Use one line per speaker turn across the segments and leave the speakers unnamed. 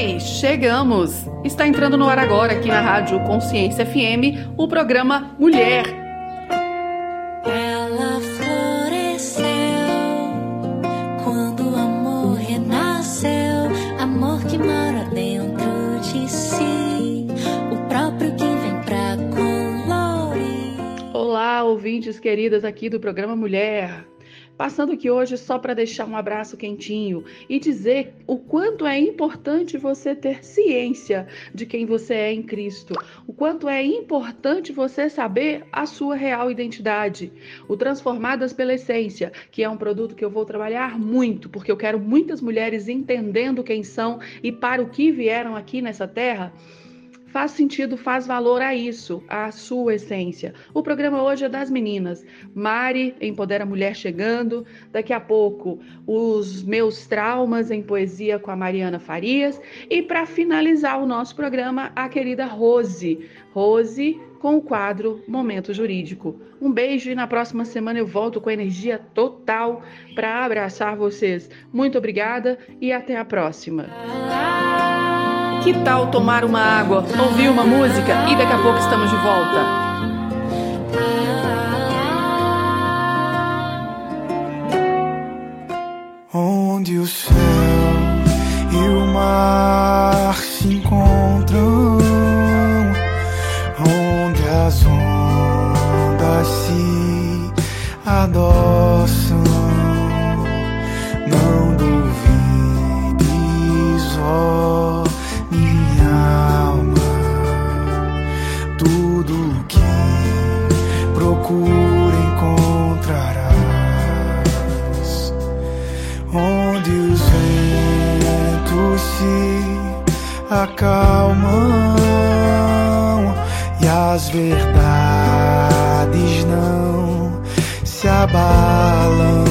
Oi, chegamos! Está entrando no ar agora, aqui na Rádio Consciência FM, o programa Mulher.
Ela floresceu quando o amor renasceu, amor que mora dentro de si, o próprio que vem pra colorir.
Olá, ouvintes queridas aqui do programa Mulher. Passando aqui hoje só para deixar um abraço quentinho e dizer o quanto é importante você ter ciência de quem você é em Cristo, o quanto é importante você saber a sua real identidade. O Transformadas pela Essência, que é um produto que eu vou trabalhar muito, porque eu quero muitas mulheres entendendo quem são e para o que vieram aqui nessa terra faz sentido, faz valor a isso, a sua essência. O programa hoje é das meninas. Mari, Empodera Mulher chegando. Daqui a pouco, os meus traumas em poesia com a Mariana Farias. E para finalizar o nosso programa, a querida Rose. Rose com o quadro Momento Jurídico. Um beijo e na próxima semana eu volto com energia total para abraçar vocês. Muito obrigada e até a próxima. Que tal tomar uma água, ouvir uma música e daqui a pouco estamos de volta?
Onde o céu e o mar acalmam e as verdades não se abalam.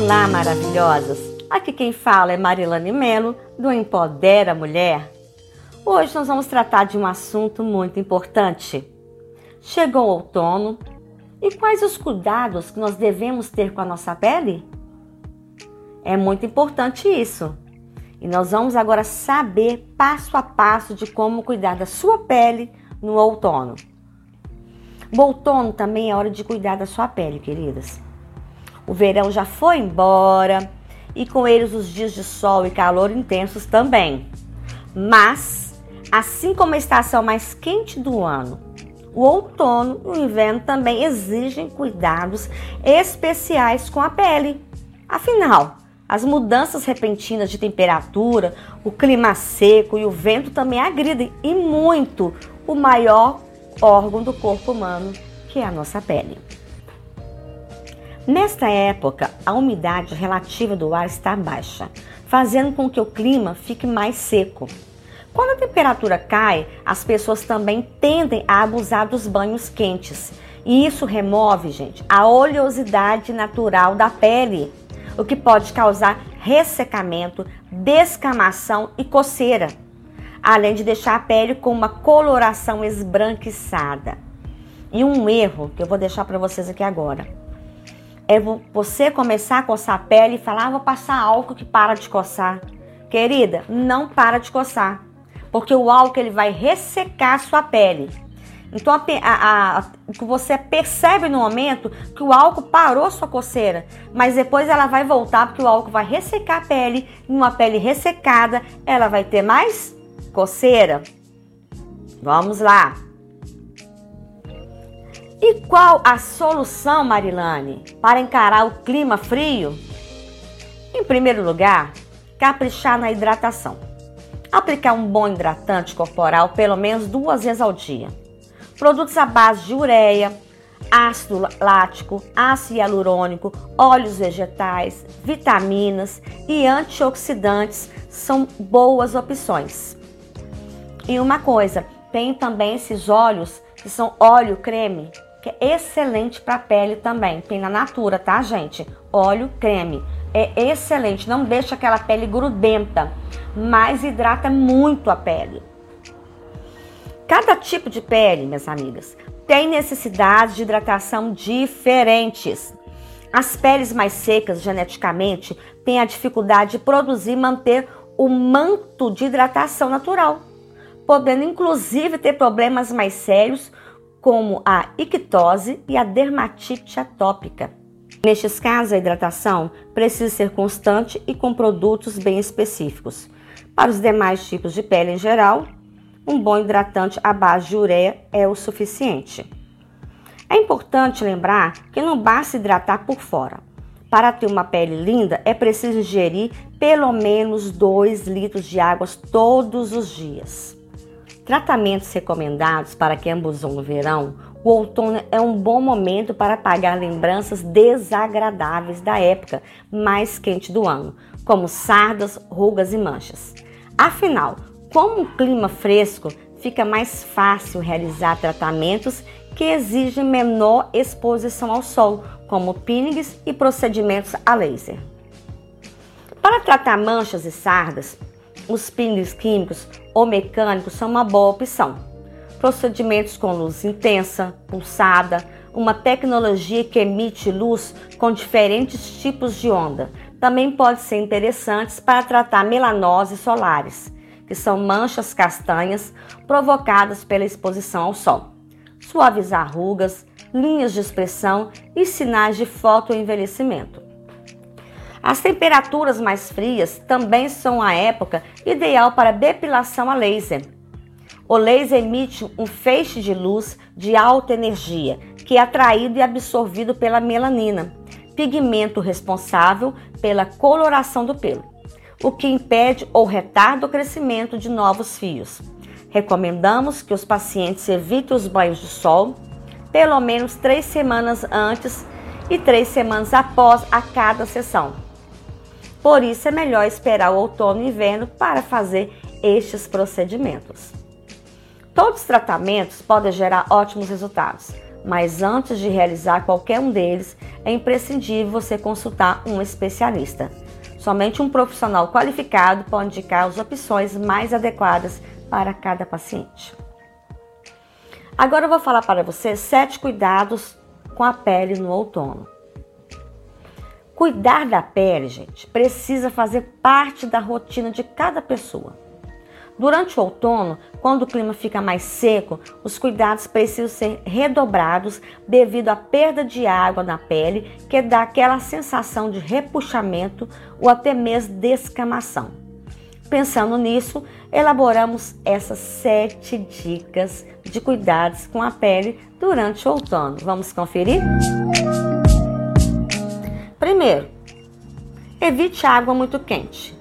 Olá, maravilhosas! Aqui quem fala é Marilane Melo, do Empodera Mulher. Hoje nós vamos tratar de um assunto muito importante. Chegou o outono e quais os cuidados que nós devemos ter com a nossa pele? É muito importante isso. E nós vamos agora saber passo a passo de como cuidar da sua pele no outono. O outono também é hora de cuidar da sua pele, queridas. O verão já foi embora e com eles os dias de sol e calor intensos também. Mas, assim como a estação mais quente do ano, o outono e o inverno também exigem cuidados especiais com a pele. Afinal, as mudanças repentinas de temperatura, o clima seco e o vento também agridem e muito o maior órgão do corpo humano, que é a nossa pele. Nesta época, a umidade relativa do ar está baixa, fazendo com que o clima fique mais seco. Quando a temperatura cai, as pessoas também tendem a abusar dos banhos quentes. E isso remove, gente, a oleosidade natural da pele, o que pode causar ressecamento, descamação e coceira, além de deixar a pele com uma coloração esbranquiçada. E um erro que eu vou deixar para vocês aqui agora é você começar a coçar a pele e falar, ah, vou passar álcool que para de coçar. Querida, não para de coçar, porque o álcool ele vai ressecar a sua pele. Então a, a, a, você percebe no momento que o álcool parou sua coceira, mas depois ela vai voltar porque o álcool vai ressecar a pele, e uma pele ressecada, ela vai ter mais coceira. Vamos lá. E qual a solução, Marilane, para encarar o clima frio? Em primeiro lugar, caprichar na hidratação. Aplicar um bom hidratante corporal pelo menos duas vezes ao dia. Produtos à base de ureia, ácido lático, ácido hialurônico, óleos vegetais, vitaminas e antioxidantes são boas opções. E uma coisa, tem também esses óleos que são óleo creme, que é excelente para a pele também. Tem na Natura, tá, gente? Óleo creme. É excelente, não deixa aquela pele grudenta, mas hidrata muito a pele. Cada tipo de pele, minhas amigas, tem necessidades de hidratação diferentes. As peles mais secas, geneticamente, têm a dificuldade de produzir e manter o manto de hidratação natural, podendo inclusive ter problemas mais sérios como a ictose e a dermatite atópica. Nestes casos, a hidratação precisa ser constante e com produtos bem específicos. Para os demais tipos de pele em geral, um bom hidratante à base de ureia é o suficiente. É importante lembrar que não basta hidratar por fora. Para ter uma pele linda, é preciso ingerir pelo menos 2 litros de água todos os dias. Tratamentos recomendados para quem abusou no verão, o outono é um bom momento para apagar lembranças desagradáveis da época mais quente do ano, como sardas, rugas e manchas. Afinal, como o clima fresco, fica mais fácil realizar tratamentos que exigem menor exposição ao sol, como peelings e procedimentos a laser. Para tratar manchas e sardas, os peelings químicos ou mecânicos são uma boa opção. Procedimentos com luz intensa, pulsada, uma tecnologia que emite luz com diferentes tipos de onda, também podem ser interessantes para tratar melanoses solares, que são manchas castanhas provocadas pela exposição ao sol. Suavizar rugas, linhas de expressão e sinais de fotoenvelhecimento. As temperaturas mais frias também são a época ideal para depilação a laser. O laser emite um feixe de luz de alta energia, que é atraído e absorvido pela melanina, pigmento responsável pela coloração do pelo, o que impede ou retarda o crescimento de novos fios. Recomendamos que os pacientes evitem os banhos de sol pelo menos três semanas antes e três semanas após a cada sessão por isso é melhor esperar o outono e inverno para fazer estes procedimentos. Todos os tratamentos podem gerar ótimos resultados, mas antes de realizar qualquer um deles, é imprescindível você consultar um especialista. Somente um profissional qualificado pode indicar as opções mais adequadas para cada paciente. Agora eu vou falar para você sete cuidados com a pele no outono. Cuidar da pele, gente, precisa fazer parte da rotina de cada pessoa. Durante o outono, quando o clima fica mais seco, os cuidados precisam ser redobrados devido à perda de água na pele, que dá aquela sensação de repuxamento ou até mesmo descamação. Pensando nisso, elaboramos essas sete dicas de cuidados com a pele durante o outono. Vamos conferir? Primeiro, evite água muito quente.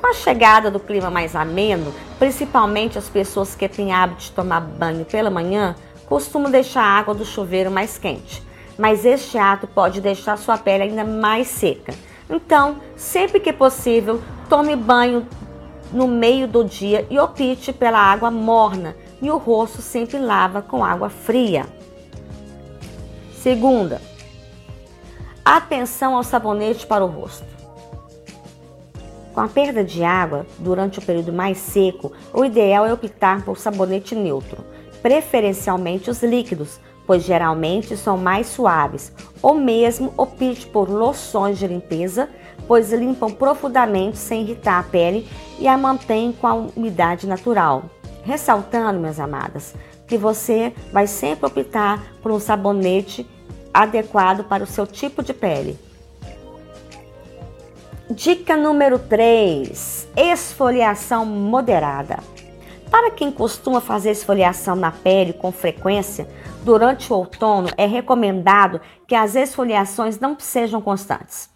Com a chegada do clima mais ameno, principalmente as pessoas que têm hábito de tomar banho pela manhã, costumam deixar a água do chuveiro mais quente, mas este ato pode deixar sua pele ainda mais seca. Então, sempre que possível, tome banho no meio do dia e opte pela água morna e o rosto sempre lava com água fria. Segunda, atenção ao sabonete para o rosto. Com a perda de água durante o período mais seco, o ideal é optar por sabonete neutro, preferencialmente os líquidos, pois geralmente são mais suaves, ou mesmo opte por loções de limpeza, pois limpam profundamente sem irritar a pele e a mantêm com a umidade natural. Ressaltando, minhas amadas, que você vai sempre optar por um sabonete adequado para o seu tipo de pele. Dica número 3: esfoliação moderada. Para quem costuma fazer esfoliação na pele com frequência, durante o outono é recomendado que as esfoliações não sejam constantes,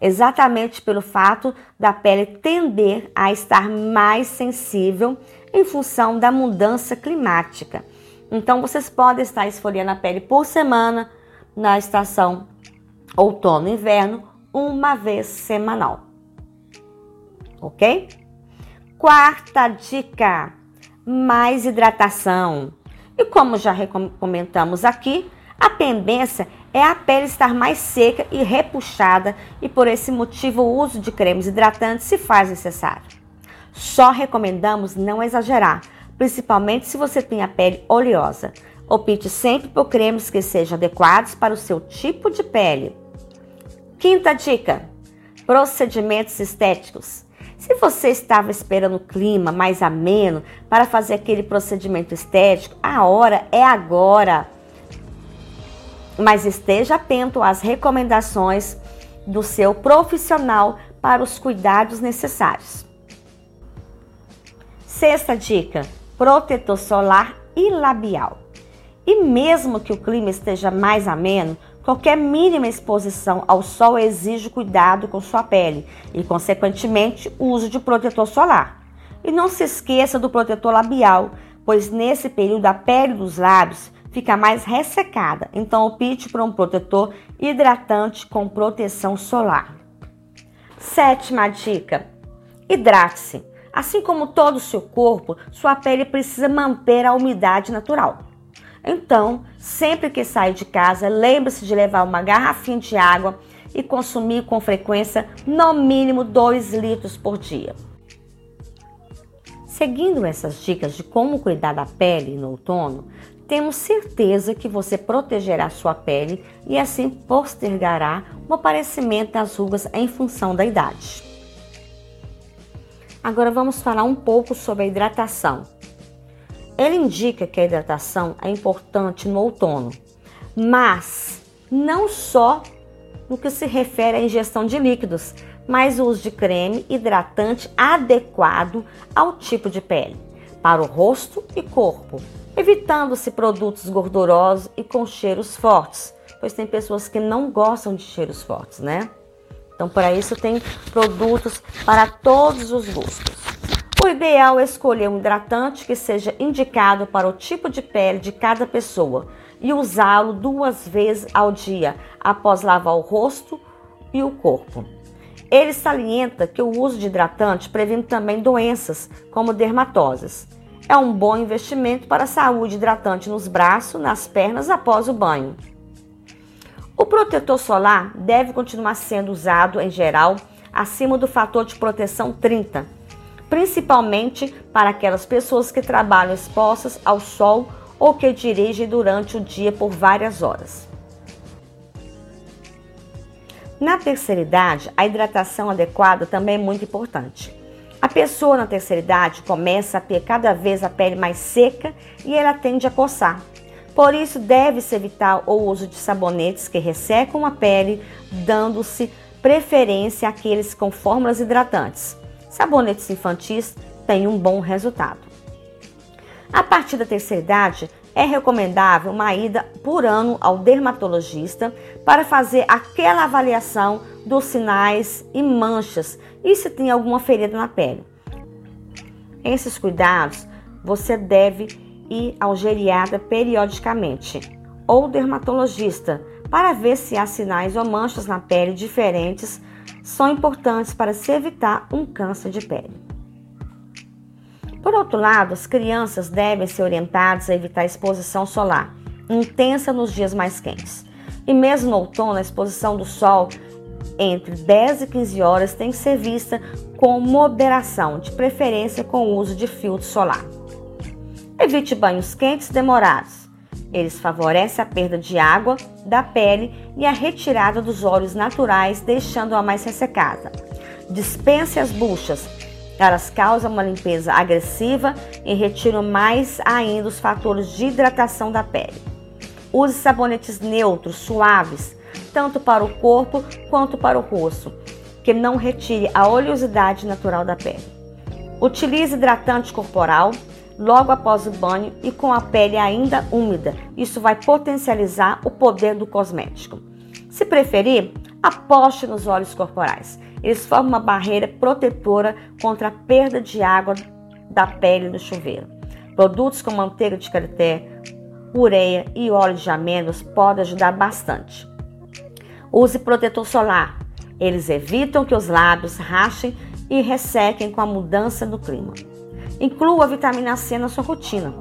exatamente pelo fato da pele tender a estar mais sensível em função da mudança climática. Então, vocês podem estar esfoliando a pele por semana na estação outono-inverno uma vez semanal. Ok? Quarta dica: mais hidratação. E como já comentamos aqui, a tendência é a pele estar mais seca e repuxada, e por esse motivo o uso de cremes hidratantes se faz necessário. Só recomendamos não exagerar, principalmente se você tem a pele oleosa. Opte sempre por cremes que sejam adequados para o seu tipo de pele. Quinta dica: procedimentos estéticos. Se você estava esperando o clima mais ameno para fazer aquele procedimento estético, a hora é agora. Mas esteja atento às recomendações do seu profissional para os cuidados necessários. Sexta dica: protetor solar e labial. E mesmo que o clima esteja mais ameno, Qualquer mínima exposição ao sol exige cuidado com sua pele e, consequentemente, o uso de protetor solar. E não se esqueça do protetor labial, pois nesse período a pele dos lábios fica mais ressecada, então opte por um protetor hidratante com proteção solar. Sétima dica: hidrate-se. Assim como todo o seu corpo, sua pele precisa manter a umidade natural. Então, sempre que sair de casa, lembre-se de levar uma garrafinha de água e consumir com frequência no mínimo 2 litros por dia. Seguindo essas dicas de como cuidar da pele no outono, temos certeza que você protegerá sua pele e assim postergará o aparecimento das rugas em função da idade. Agora vamos falar um pouco sobre a hidratação. Ele indica que a hidratação é importante no outono, mas não só no que se refere à ingestão de líquidos, mas o uso de creme hidratante adequado ao tipo de pele, para o rosto e corpo, evitando-se produtos gordurosos e com cheiros fortes, pois tem pessoas que não gostam de cheiros fortes, né? Então, para isso, tem produtos para todos os gostos. O ideal é escolher um hidratante que seja indicado para o tipo de pele de cada pessoa e usá-lo duas vezes ao dia após lavar o rosto e o corpo. Ele salienta que o uso de hidratante previne também doenças como dermatoses. É um bom investimento para a saúde hidratante nos braços, nas pernas após o banho. O protetor solar deve continuar sendo usado em geral acima do fator de proteção 30, principalmente para aquelas pessoas que trabalham expostas ao sol ou que dirigem durante o dia por várias horas. Na terceira idade, a hidratação adequada também é muito importante. A pessoa na terceira idade começa a ter cada vez a pele mais seca e ela tende a coçar. Por isso, deve-se evitar o uso de sabonetes que ressecam a pele, dando-se preferência àqueles com fórmulas hidratantes. Sabonetes infantis têm um bom resultado. A partir da terceira idade, é recomendável uma ida por ano ao dermatologista para fazer aquela avaliação dos sinais e manchas e se tem alguma ferida na pele. Esses cuidados você deve ir ao geriatra periodicamente ou dermatologista para ver se há sinais ou manchas na pele diferentes são importantes para se evitar um câncer de pele. Por outro lado, as crianças devem ser orientadas a evitar a exposição solar intensa nos dias mais quentes. E mesmo no outono, a exposição do sol entre 10 e 15 horas tem que ser vista com moderação, de preferência com o uso de filtro solar. Evite banhos quentes demorados. Eles favorecem a perda de água da pele e a retirada dos óleos naturais, deixando-a mais ressecada. Dispense as buchas elas causam uma limpeza agressiva e retiram mais ainda os fatores de hidratação da pele. Use sabonetes neutros, suaves, tanto para o corpo quanto para o rosto, que não retire a oleosidade natural da pele. Utilize hidratante corporal logo após o banho e com a pele ainda úmida. Isso vai potencializar o poder do cosmético. Se preferir, aposte nos óleos corporais. Eles formam uma barreira protetora contra a perda de água da pele do chuveiro. Produtos como manteiga de karité, ureia e óleo de amêndoas podem ajudar bastante. Use protetor solar. Eles evitam que os lábios rachem e ressequem com a mudança do clima. Inclua a vitamina C na sua rotina.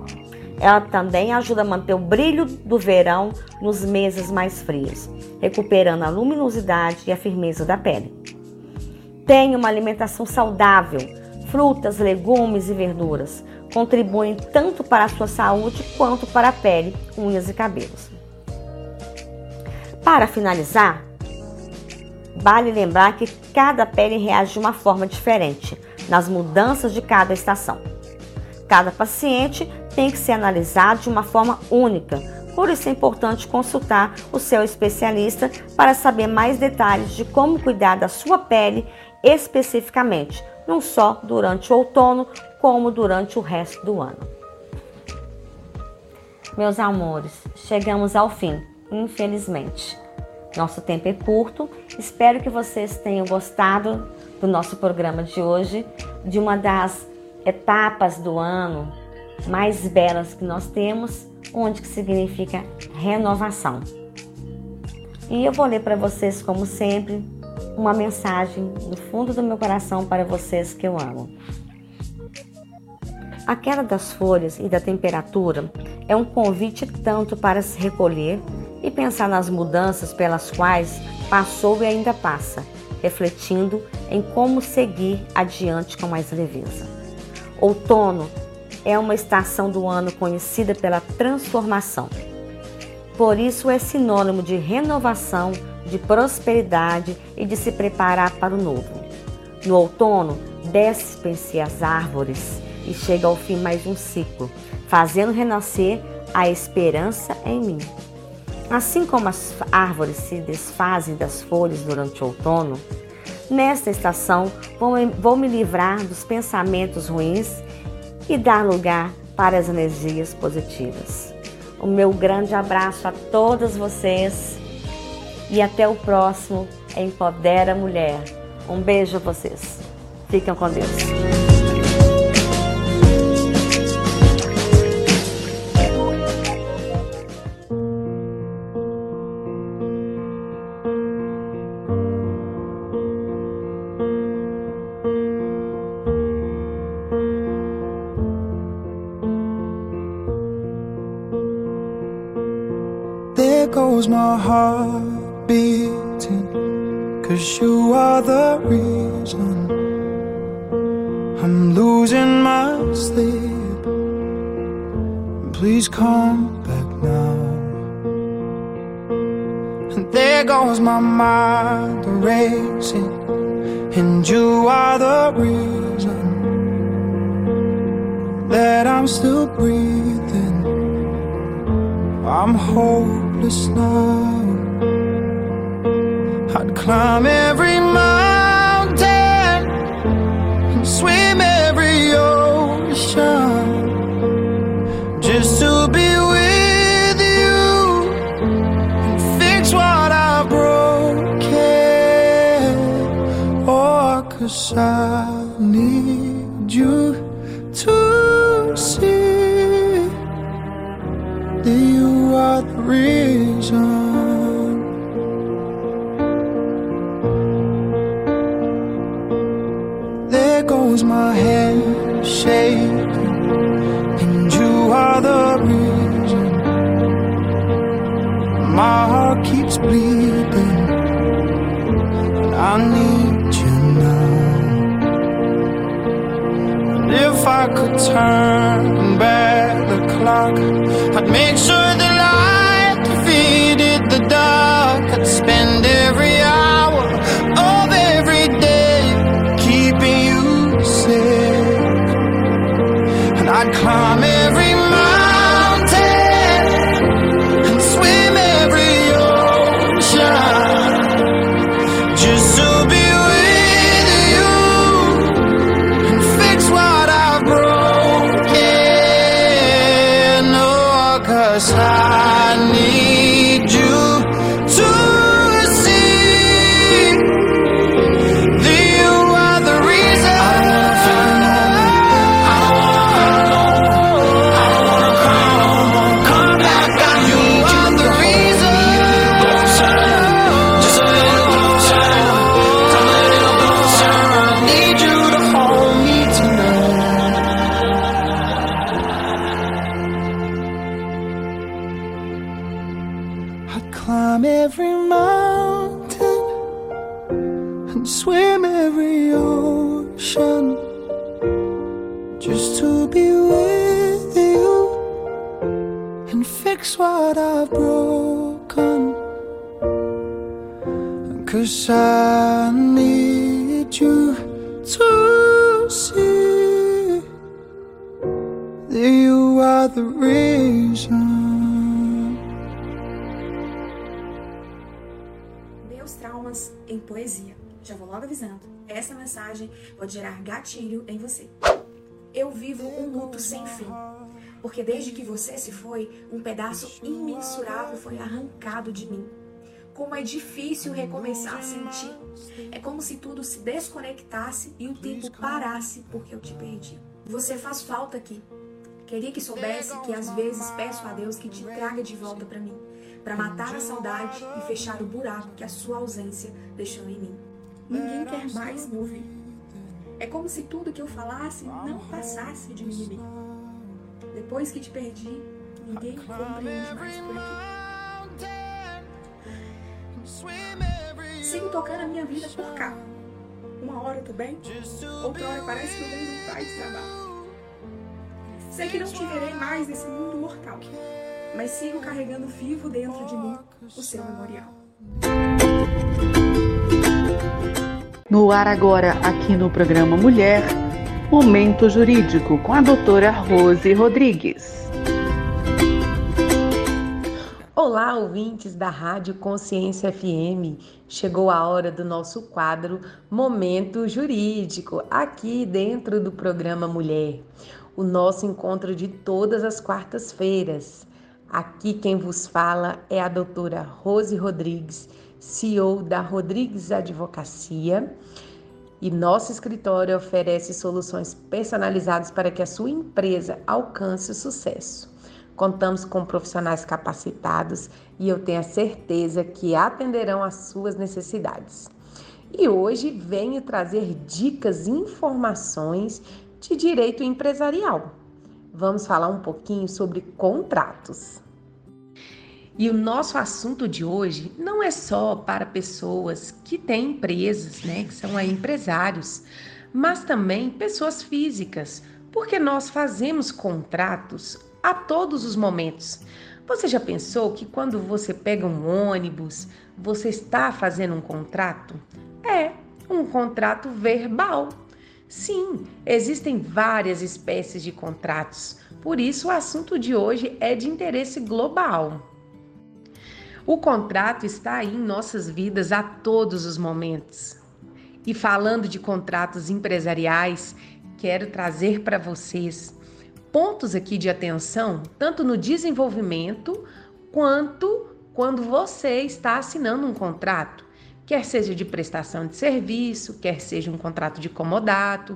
Ela também ajuda a manter o brilho do verão nos meses mais frios, recuperando a luminosidade e a firmeza da pele. Tenha uma alimentação saudável. Frutas, legumes e verduras contribuem tanto para a sua saúde quanto para a pele, unhas e cabelos. Para finalizar, vale lembrar que cada pele reage de uma forma diferente nas mudanças de cada estação. Cada paciente tem que ser analisado de uma forma única, por isso é importante consultar o seu especialista para saber mais detalhes de como cuidar da sua pele especificamente, não só durante o outono, como durante o resto do ano. Meus amores, chegamos ao fim, infelizmente. Nosso tempo é curto, espero que vocês tenham gostado do nosso programa de hoje, de uma das etapas do ano mais belas que nós temos, onde que significa renovação. E eu vou ler para vocês, como sempre, uma mensagem do fundo do meu coração para vocês que eu amo. A queda das folhas e da temperatura é um convite tanto para se recolher e pensar nas mudanças pelas quais passou e ainda passa, refletindo em como seguir adiante com mais leveza. Outono é uma estação do ano conhecida pela transformação. Por isso é sinônimo de renovação de prosperidade e de se preparar para o novo. No outono, descem-se as árvores e chega ao fim mais um ciclo, fazendo renascer a esperança em mim. Assim como as árvores se desfazem das folhas durante o outono, nesta estação vou, me livrar dos pensamentos ruins e dar lugar para as energias positivas. O meu grande abraço a todas vocês e até o próximo Empodera Mulher. Um beijo a vocês. Fiquem com Deus.
I'm hopeless now. I'd climb every mountain and swim every ocean just to be with you and fix what I've broken. Cause I need you to see that you are the reason.
Essa mensagem pode gerar gatilho em você. Eu vivo um luto sem fim. Porque desde que você se foi, um pedaço imensurável foi arrancado de mim. Como é difícil recomeçar a sentir. É como se tudo se desconectasse e o tempo parasse porque eu te perdi. Você faz falta aqui. Queria que soubesse que às vezes peço a Deus que te traga de volta para mim, para matar a saudade e fechar o buraco que a sua ausência deixou em mim. Ninguém quer mais me ouvir. É como se tudo que eu falasse não passasse de mimimi. Depois que te perdi, ninguém compreende mais por aqui. Sigo tocando a minha vida por cá. Uma hora eu tô bem, outra hora parece que eu venho um de trabalho. Sei que não te verei mais nesse mundo mortal, mas sigo carregando vivo dentro de mim o seu memorial.
No ar agora, aqui no programa Mulher, Momento Jurídico com a doutora Rose Rodrigues.
Olá, ouvintes da Rádio Consciência FM. Chegou a hora do nosso quadro Momento Jurídico, aqui dentro do programa Mulher. O nosso encontro de todas as quartas-feiras. Aqui quem vos fala é a doutora Rose Rodrigues, CEO da Rodrigues Advocacia. E nosso escritório oferece soluções personalizadas para que a sua empresa alcance o sucesso. Contamos com profissionais capacitados e eu tenho a certeza que atenderão às suas necessidades. E hoje venho trazer dicas e informações de direito empresarial. Vamos falar um pouquinho sobre contratos. E o nosso assunto de hoje não é só para pessoas que têm empresas, né, que são empresários, mas também pessoas físicas, porque nós fazemos contratos a todos os momentos. Você já pensou que quando você pega um ônibus, você está fazendo um contrato? É, um contrato verbal. Sim, existem várias espécies de contratos, por isso o assunto de hoje é de interesse global. O contrato está aí em nossas vidas a todos os momentos. E falando de contratos empresariais, quero trazer para vocês pontos aqui de atenção, tanto no desenvolvimento quanto quando você está assinando um contrato, quer seja de prestação de serviço, quer seja um contrato de comodato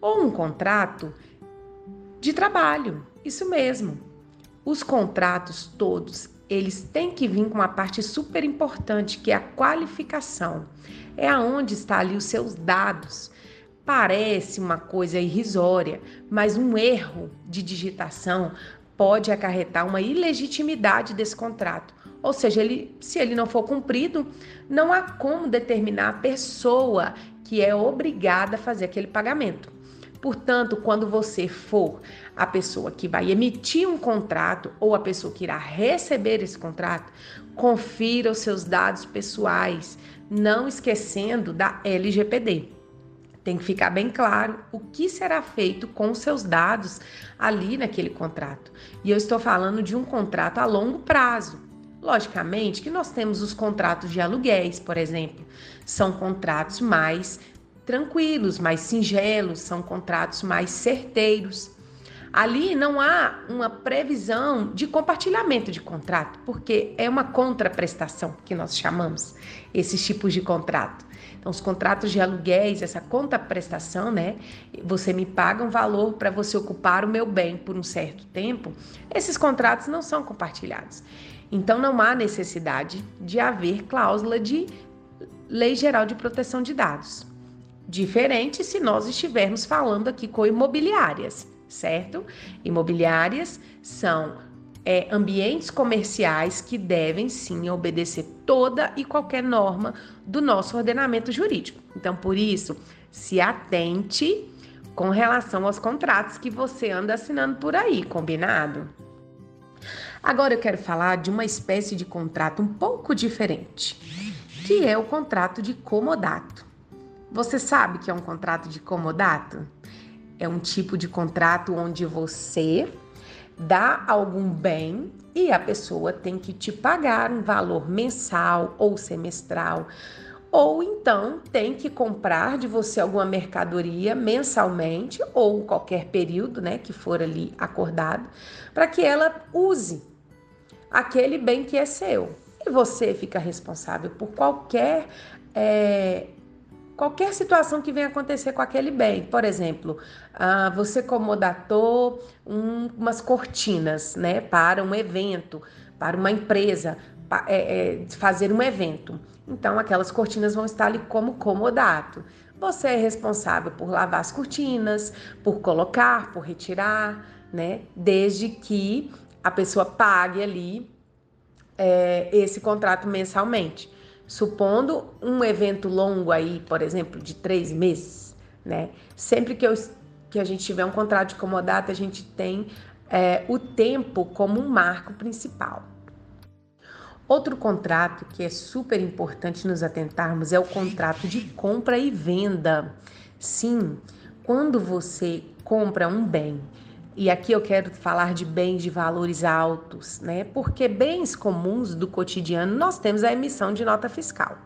ou um contrato de trabalho. Isso mesmo. Os contratos todos, eles têm que vir com uma parte super importante, que é a qualificação. É aonde está ali os seus dados Parece uma coisa irrisória, mas um erro de digitação pode acarretar uma ilegitimidade desse contrato. Ou seja, ele, se ele não for cumprido, não há como determinar a pessoa que é obrigada a fazer aquele pagamento. Portanto, quando você for a pessoa que vai emitir um contrato ou a pessoa que irá receber esse contrato, confira os seus dados pessoais, não esquecendo da LGPD. Tem que ficar bem claro o que será feito com seus dados ali naquele contrato. E eu estou falando de um contrato a longo prazo. Logicamente que nós temos os contratos de aluguéis, por exemplo, são contratos mais tranquilos, mais singelos, são contratos mais certeiros. Ali não há uma previsão de compartilhamento de contrato, porque é uma contraprestação que nós chamamos esses tipos de contrato. Então, os contratos de aluguéis, essa conta prestação, né? Você me paga um valor para você ocupar o meu bem por um certo tempo. Esses contratos não são compartilhados. Então, não há necessidade de haver cláusula de Lei Geral de Proteção de Dados. Diferente se nós estivermos falando aqui com imobiliárias, certo? Imobiliárias são é, ambientes comerciais que devem sim obedecer toda e qualquer norma do nosso ordenamento jurídico. Então, por isso, se atente com relação aos contratos que você anda assinando por aí, combinado? Agora eu quero falar de uma espécie de contrato um pouco diferente, que é o contrato de comodato. Você sabe que é um contrato de comodato? É um tipo de contrato onde você dá algum bem e a pessoa tem que te pagar um valor mensal ou semestral, ou então tem que comprar de você alguma mercadoria mensalmente ou qualquer período, né, que for ali acordado, para que ela use aquele bem que é seu. E você fica responsável por qualquer é, qualquer situação que venha acontecer com aquele bem. Por exemplo, ah, você comodatou um, umas cortinas né, para um evento, para uma empresa é, é, fazer um evento. Então, aquelas cortinas vão estar ali como comodato. Você é responsável por lavar as cortinas, por colocar, por retirar, né? Desde que a pessoa pague ali é, esse contrato mensalmente supondo um evento longo aí, por exemplo, de três meses, né? Sempre que, eu, que a gente tiver um contrato de comodato, a gente tem é, o tempo como um marco principal. Outro contrato que é super importante nos atentarmos é o contrato de compra e venda. Sim, quando você compra um bem e aqui eu quero falar de bens de valores altos, né? Porque bens comuns do cotidiano nós temos a emissão de nota fiscal,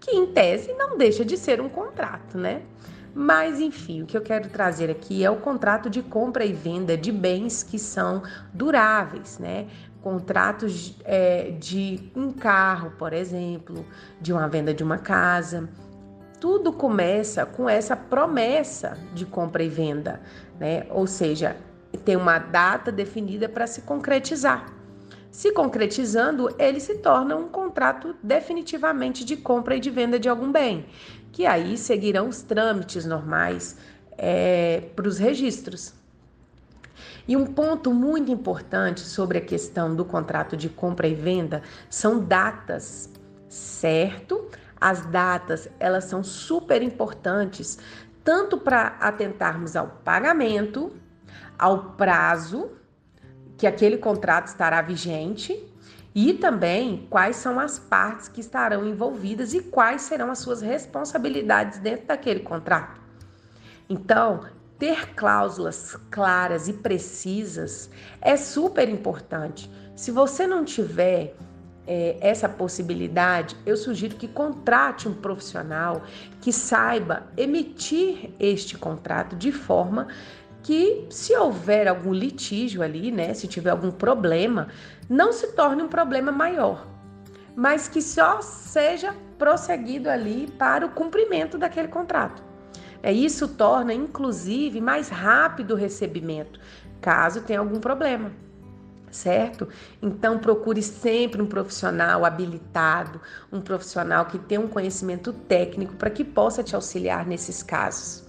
que em tese não deixa de ser um contrato, né? Mas enfim, o que eu quero trazer aqui é o contrato de compra e venda de bens que são duráveis, né? Contratos é, de um carro, por exemplo, de uma venda de uma casa. Tudo começa com essa promessa de compra e venda, né? Ou seja, tem uma data definida para se concretizar. Se concretizando, ele se torna um contrato definitivamente de compra e de venda de algum bem, que aí seguirão os trâmites normais é, para os registros. E um ponto muito importante sobre a questão do contrato de compra e venda são datas, certo? As datas, elas são super importantes, tanto para atentarmos ao pagamento, ao prazo que aquele contrato estará vigente e também quais são as partes que estarão envolvidas e quais serão as suas responsabilidades dentro daquele contrato. Então, ter cláusulas claras e precisas é super importante. Se você não tiver é, essa possibilidade, eu sugiro que contrate um profissional que saiba emitir este contrato de forma que, se houver algum litígio ali, né, se tiver algum problema, não se torne um problema maior, mas que só seja prosseguido ali para o cumprimento daquele contrato. É, isso torna, inclusive, mais rápido o recebimento, caso tenha algum problema, certo? Então, procure sempre um profissional habilitado, um profissional que tenha um conhecimento técnico para que possa te auxiliar nesses casos.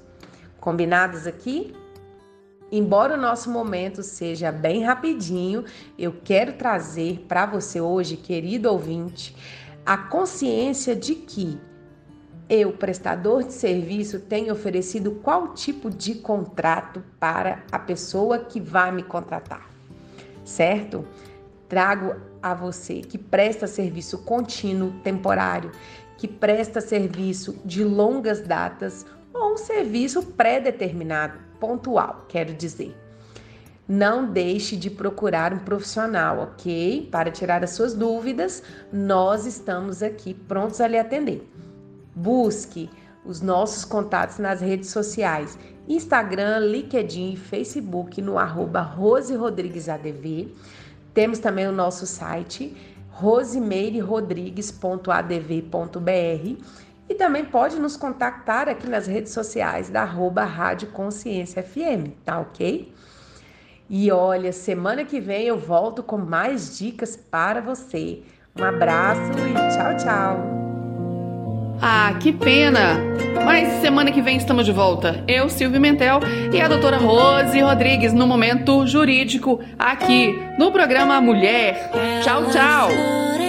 Combinados aqui? Embora o nosso momento seja bem rapidinho, eu quero trazer para você hoje, querido ouvinte, a consciência de que eu, prestador de serviço, tenho oferecido qual tipo de contrato para a pessoa que vai me contratar, certo? Trago a você que presta serviço contínuo, temporário, que presta serviço de longas datas ou um serviço pré-determinado, pontual, quero dizer. Não deixe de procurar um profissional, ok? Para tirar as suas dúvidas, nós estamos aqui prontos a lhe atender. Busque os nossos contatos nas redes sociais, Instagram, LinkedIn e Facebook no arroba Rose Rodrigues ADV. Temos também o nosso site rosemeirerodrigues.adv.br e também pode nos contactar aqui nas redes sociais da arroba Rádio Consciência FM, tá ok? E olha, semana que vem eu volto com mais dicas para você. Um abraço e tchau, tchau!
Ah, que pena! Mas semana que vem estamos de volta. Eu, Silvio Mentel e a doutora Rose Rodrigues no Momento Jurídico, aqui no programa Mulher. Tchau, tchau!